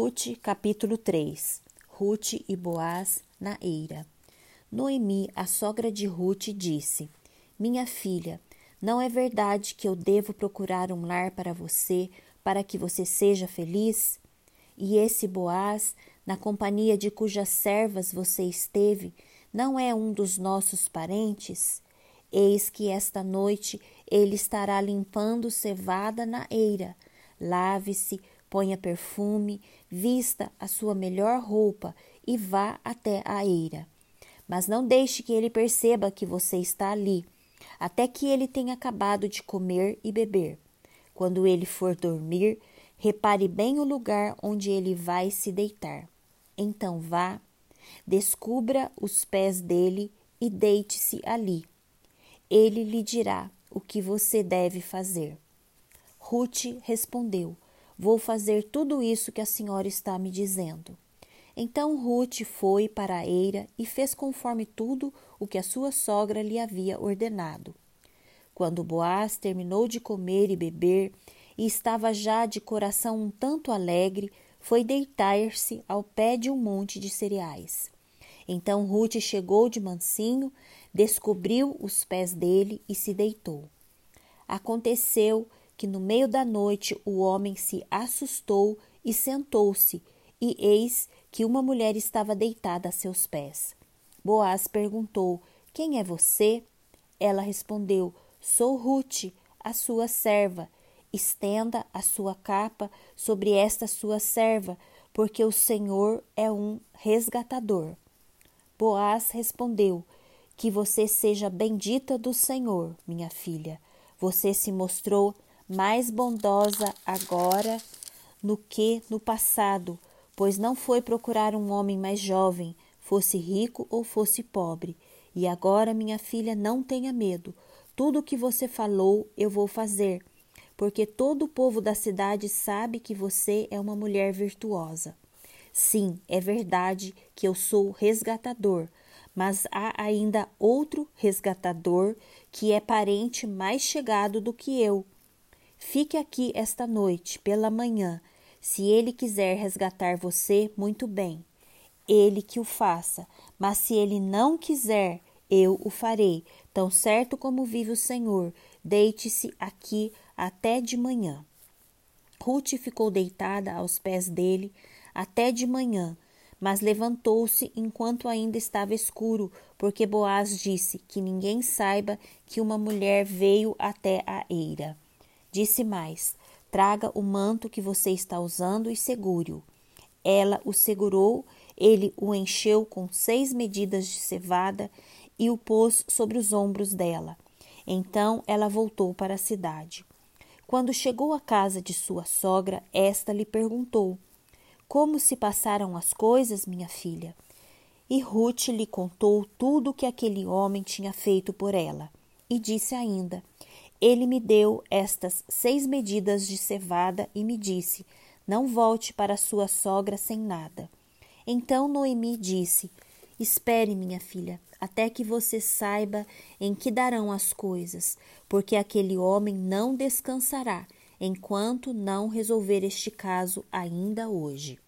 Ruth, capítulo 3 Ruth e Boaz na eira. Noemi, a sogra de Ruth, disse: Minha filha, não é verdade que eu devo procurar um lar para você, para que você seja feliz? E esse Boaz, na companhia de cujas servas você esteve, não é um dos nossos parentes? Eis que esta noite ele estará limpando cevada na eira. Lave-se, ponha perfume, vista a sua melhor roupa e vá até a eira. Mas não deixe que ele perceba que você está ali, até que ele tenha acabado de comer e beber. Quando ele for dormir, repare bem o lugar onde ele vai se deitar. Então vá, descubra os pés dele e deite-se ali. Ele lhe dirá o que você deve fazer. Ruth respondeu: Vou fazer tudo isso que a senhora está me dizendo. Então Ruth foi para a eira e fez conforme tudo o que a sua sogra lhe havia ordenado. Quando Boaz terminou de comer e beber e estava já de coração um tanto alegre, foi deitar-se ao pé de um monte de cereais. Então Ruth chegou de mansinho, descobriu os pés dele e se deitou. Aconteceu que no meio da noite o homem se assustou e sentou-se, e eis que uma mulher estava deitada a seus pés. Boaz perguntou: Quem é você? Ela respondeu: Sou Ruth, a sua serva. Estenda a sua capa sobre esta sua serva, porque o Senhor é um resgatador. Boaz respondeu: Que você seja bendita do Senhor, minha filha. Você se mostrou mais bondosa agora no que no passado, pois não foi procurar um homem mais jovem, fosse rico ou fosse pobre. E agora, minha filha, não tenha medo. Tudo o que você falou eu vou fazer, porque todo o povo da cidade sabe que você é uma mulher virtuosa. Sim, é verdade que eu sou resgatador, mas há ainda outro resgatador que é parente mais chegado do que eu. Fique aqui esta noite, pela manhã. Se ele quiser resgatar você, muito bem. Ele que o faça. Mas se ele não quiser, eu o farei. Tão certo como vive o Senhor, deite-se aqui até de manhã. Ruth ficou deitada aos pés dele até de manhã, mas levantou-se enquanto ainda estava escuro, porque Boaz disse que ninguém saiba que uma mulher veio até a eira. Disse mais: Traga o manto que você está usando e segure-o. Ela o segurou, ele o encheu com seis medidas de cevada e o pôs sobre os ombros dela. Então ela voltou para a cidade. Quando chegou à casa de sua sogra, esta lhe perguntou: Como se passaram as coisas, minha filha? E Ruth lhe contou tudo o que aquele homem tinha feito por ela. E disse ainda: ele me deu estas seis medidas de cevada e me disse: Não volte para sua sogra sem nada. Então Noemi disse: Espere, minha filha, até que você saiba em que darão as coisas, porque aquele homem não descansará enquanto não resolver este caso ainda hoje.